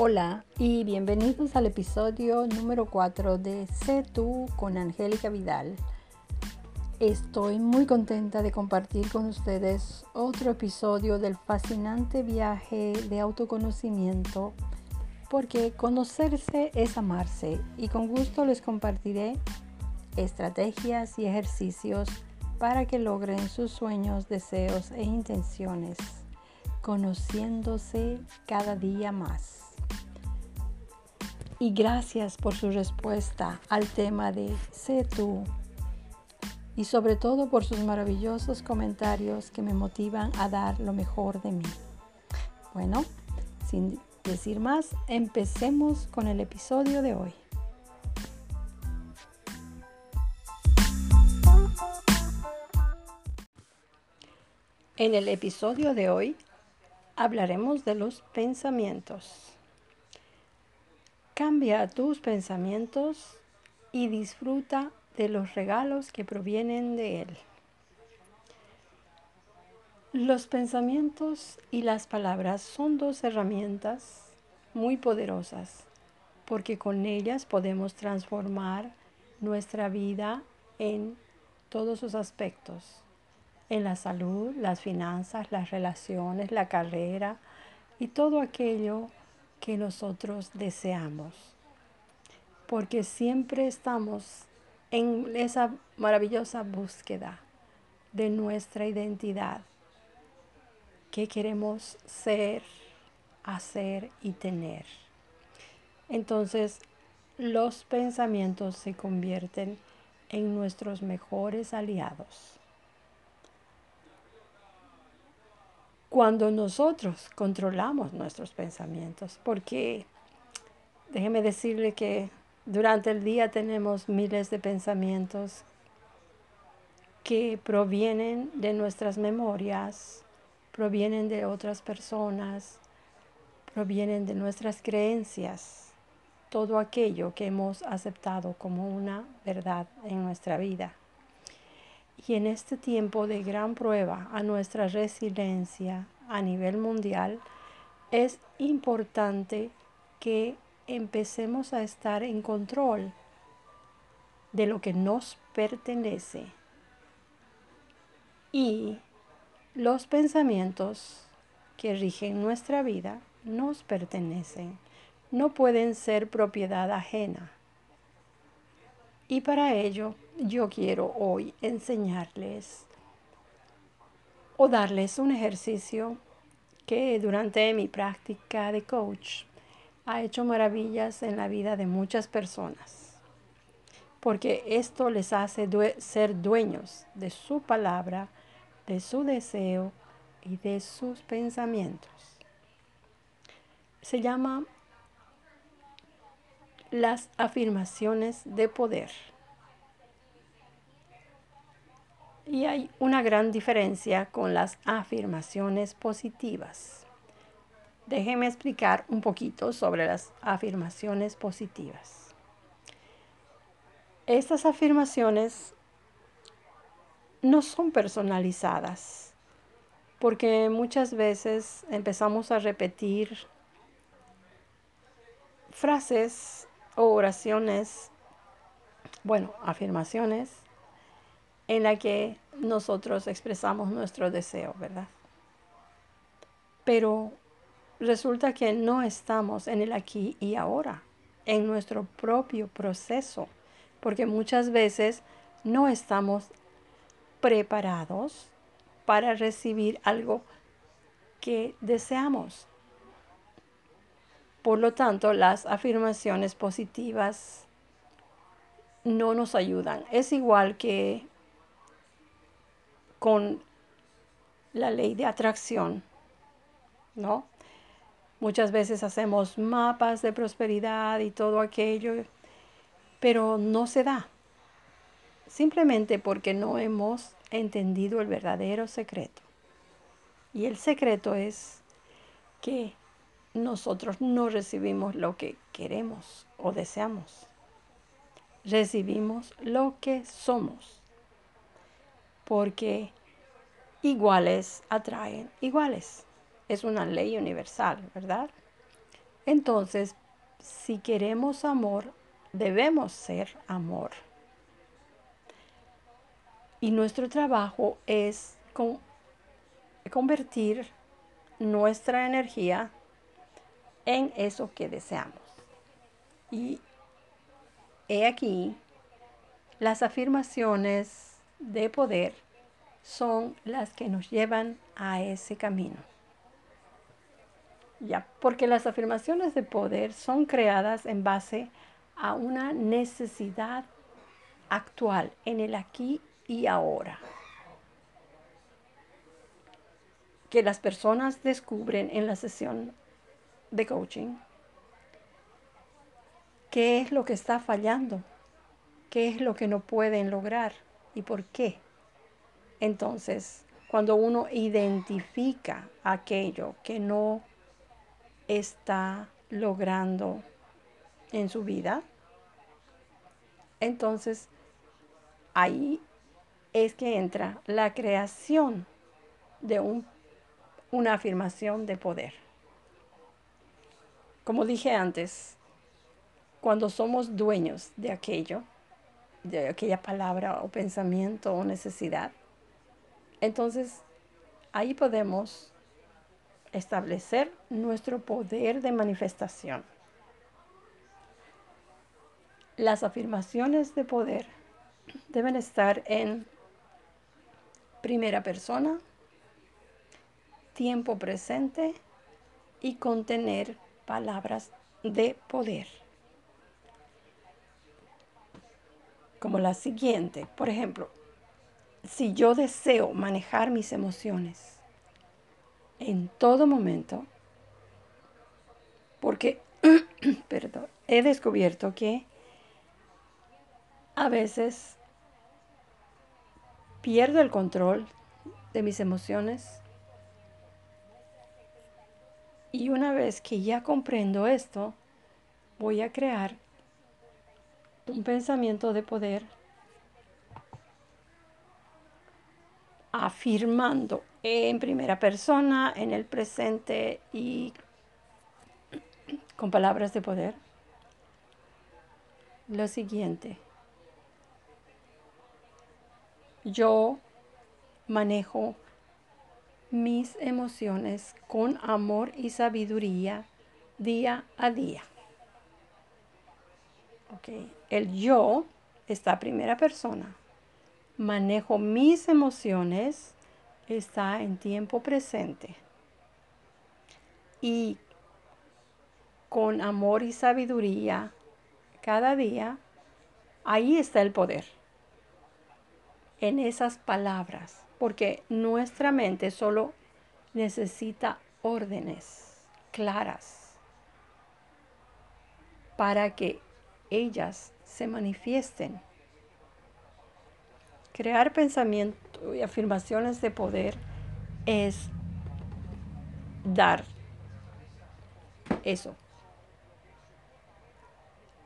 Hola y bienvenidos al episodio número 4 de Sé tú con Angélica Vidal. Estoy muy contenta de compartir con ustedes otro episodio del fascinante viaje de autoconocimiento porque conocerse es amarse y con gusto les compartiré estrategias y ejercicios para que logren sus sueños, deseos e intenciones, conociéndose cada día más y gracias por su respuesta al tema de Sé tú y sobre todo por sus maravillosos comentarios que me motivan a dar lo mejor de mí. Bueno, sin decir más, empecemos con el episodio de hoy. En el episodio de hoy hablaremos de los pensamientos. Cambia tus pensamientos y disfruta de los regalos que provienen de Él. Los pensamientos y las palabras son dos herramientas muy poderosas porque con ellas podemos transformar nuestra vida en todos sus aspectos, en la salud, las finanzas, las relaciones, la carrera y todo aquello que nosotros deseamos. Porque siempre estamos en esa maravillosa búsqueda de nuestra identidad. ¿Qué queremos ser, hacer y tener? Entonces, los pensamientos se convierten en nuestros mejores aliados. Cuando nosotros controlamos nuestros pensamientos, porque déjeme decirle que durante el día tenemos miles de pensamientos que provienen de nuestras memorias, provienen de otras personas, provienen de nuestras creencias, todo aquello que hemos aceptado como una verdad en nuestra vida. Y en este tiempo de gran prueba a nuestra resiliencia a nivel mundial, es importante que empecemos a estar en control de lo que nos pertenece. Y los pensamientos que rigen nuestra vida nos pertenecen, no pueden ser propiedad ajena. Y para ello yo quiero hoy enseñarles o darles un ejercicio que durante mi práctica de coach ha hecho maravillas en la vida de muchas personas. Porque esto les hace ser dueños de su palabra, de su deseo y de sus pensamientos. Se llama las afirmaciones de poder. Y hay una gran diferencia con las afirmaciones positivas. Déjeme explicar un poquito sobre las afirmaciones positivas. Estas afirmaciones no son personalizadas porque muchas veces empezamos a repetir frases o oraciones, bueno, afirmaciones en la que nosotros expresamos nuestro deseo, ¿verdad? Pero resulta que no estamos en el aquí y ahora, en nuestro propio proceso, porque muchas veces no estamos preparados para recibir algo que deseamos. Por lo tanto, las afirmaciones positivas no nos ayudan. Es igual que con la ley de atracción, ¿no? Muchas veces hacemos mapas de prosperidad y todo aquello, pero no se da. Simplemente porque no hemos entendido el verdadero secreto. Y el secreto es que nosotros no recibimos lo que queremos o deseamos. Recibimos lo que somos porque iguales atraen iguales. Es una ley universal, ¿verdad? Entonces, si queremos amor, debemos ser amor. Y nuestro trabajo es convertir nuestra energía en eso que deseamos. Y he aquí, las afirmaciones de poder son las que nos llevan a ese camino. Ya, porque las afirmaciones de poder son creadas en base a una necesidad actual en el aquí y ahora. Que las personas descubren en la sesión de coaching qué es lo que está fallando, qué es lo que no pueden lograr y por qué. Entonces, cuando uno identifica aquello que no está logrando en su vida, entonces ahí es que entra la creación de un, una afirmación de poder. Como dije antes, cuando somos dueños de aquello, de aquella palabra o pensamiento o necesidad, entonces ahí podemos establecer nuestro poder de manifestación. Las afirmaciones de poder deben estar en primera persona, tiempo presente y contener palabras de poder. Como la siguiente, por ejemplo, si yo deseo manejar mis emociones en todo momento, porque, perdón, he descubierto que a veces pierdo el control de mis emociones. Y una vez que ya comprendo esto, voy a crear un pensamiento de poder afirmando en primera persona, en el presente y con palabras de poder. Lo siguiente. Yo manejo mis emociones con amor y sabiduría día a día. Okay. El yo está primera persona. Manejo mis emociones, está en tiempo presente. Y con amor y sabiduría cada día, ahí está el poder en esas palabras, porque nuestra mente solo necesita órdenes claras para que ellas se manifiesten. Crear pensamiento y afirmaciones de poder es dar eso,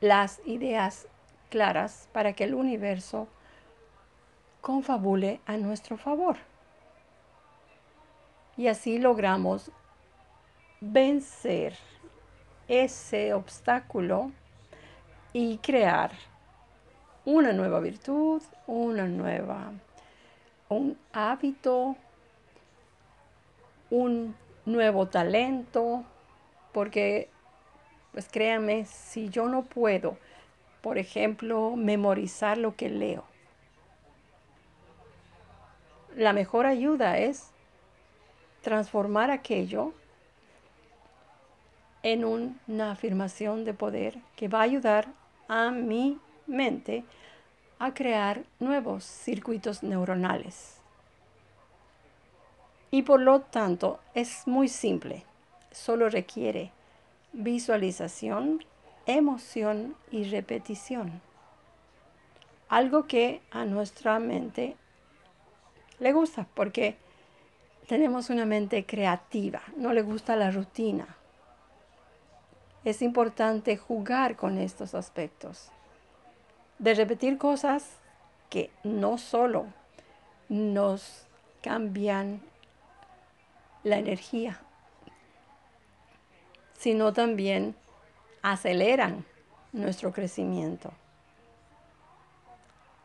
las ideas claras para que el universo confabule a nuestro favor. Y así logramos vencer ese obstáculo y crear una nueva virtud, una nueva, un hábito, un nuevo talento, porque, pues créanme, si yo no puedo, por ejemplo, memorizar lo que leo, la mejor ayuda es transformar aquello en una afirmación de poder que va a ayudar a mi mente a crear nuevos circuitos neuronales. Y por lo tanto es muy simple, solo requiere visualización, emoción y repetición. Algo que a nuestra mente le gusta porque tenemos una mente creativa, no le gusta la rutina. Es importante jugar con estos aspectos, de repetir cosas que no solo nos cambian la energía, sino también aceleran nuestro crecimiento.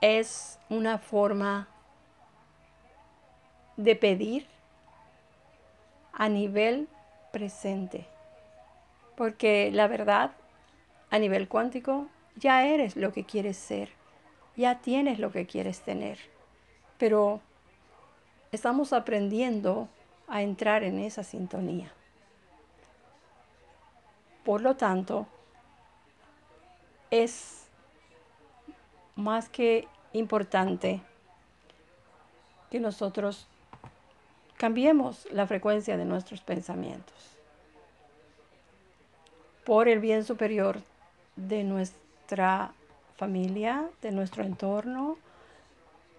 Es una forma de pedir a nivel presente. Porque la verdad, a nivel cuántico, ya eres lo que quieres ser, ya tienes lo que quieres tener. Pero estamos aprendiendo a entrar en esa sintonía. Por lo tanto, es más que importante que nosotros cambiemos la frecuencia de nuestros pensamientos por el bien superior de nuestra familia, de nuestro entorno,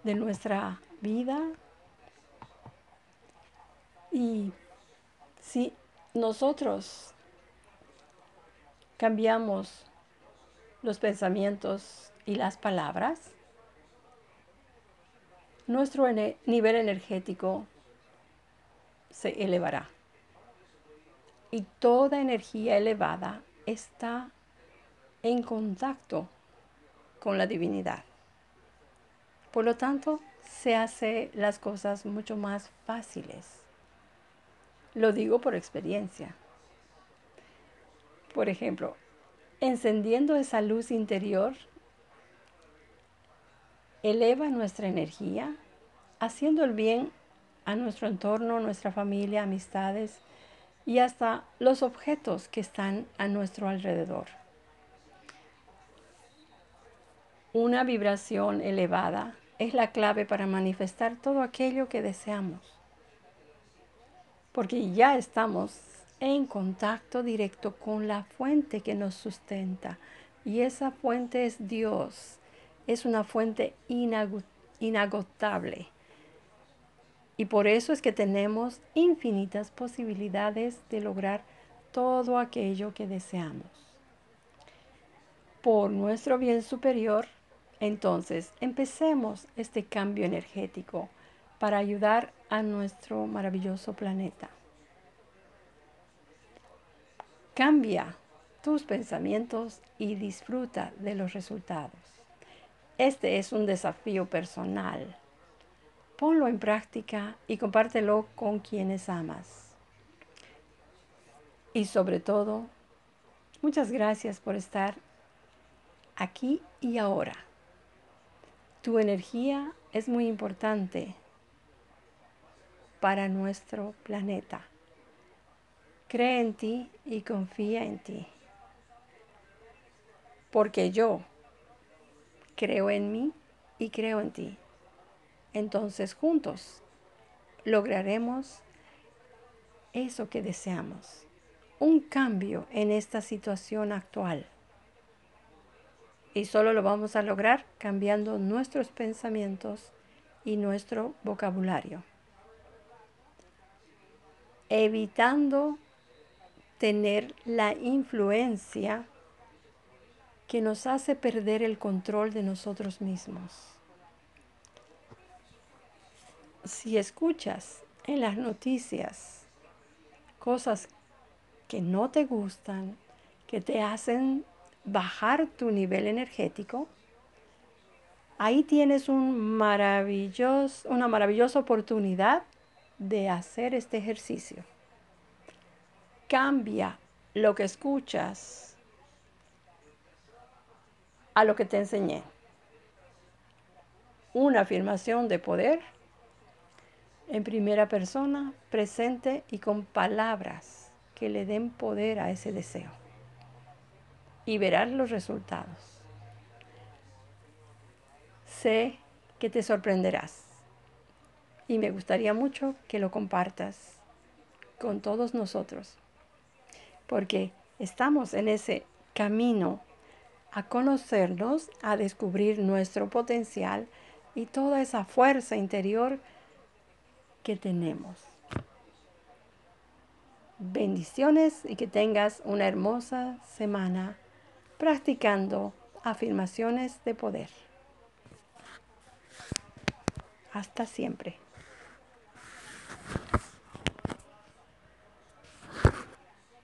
de nuestra vida. Y si nosotros cambiamos los pensamientos y las palabras, nuestro nivel energético se elevará. Y toda energía elevada está en contacto con la divinidad. Por lo tanto, se hace las cosas mucho más fáciles. Lo digo por experiencia. Por ejemplo, encendiendo esa luz interior, eleva nuestra energía, haciendo el bien a nuestro entorno, nuestra familia, amistades y hasta los objetos que están a nuestro alrededor. Una vibración elevada es la clave para manifestar todo aquello que deseamos, porque ya estamos en contacto directo con la fuente que nos sustenta. Y esa fuente es Dios. Es una fuente inagotable. Y por eso es que tenemos infinitas posibilidades de lograr todo aquello que deseamos. Por nuestro bien superior, entonces empecemos este cambio energético para ayudar a nuestro maravilloso planeta. Cambia tus pensamientos y disfruta de los resultados. Este es un desafío personal. Ponlo en práctica y compártelo con quienes amas. Y sobre todo, muchas gracias por estar aquí y ahora. Tu energía es muy importante para nuestro planeta. Cree en ti y confía en ti. Porque yo creo en mí y creo en ti. Entonces juntos lograremos eso que deseamos. Un cambio en esta situación actual. Y solo lo vamos a lograr cambiando nuestros pensamientos y nuestro vocabulario. Evitando tener la influencia que nos hace perder el control de nosotros mismos. Si escuchas en las noticias cosas que no te gustan, que te hacen bajar tu nivel energético, ahí tienes un maravilloso, una maravillosa oportunidad de hacer este ejercicio. Cambia lo que escuchas a lo que te enseñé. Una afirmación de poder en primera persona, presente y con palabras que le den poder a ese deseo. Y verás los resultados. Sé que te sorprenderás. Y me gustaría mucho que lo compartas con todos nosotros porque estamos en ese camino a conocernos, a descubrir nuestro potencial y toda esa fuerza interior que tenemos. Bendiciones y que tengas una hermosa semana practicando afirmaciones de poder. Hasta siempre.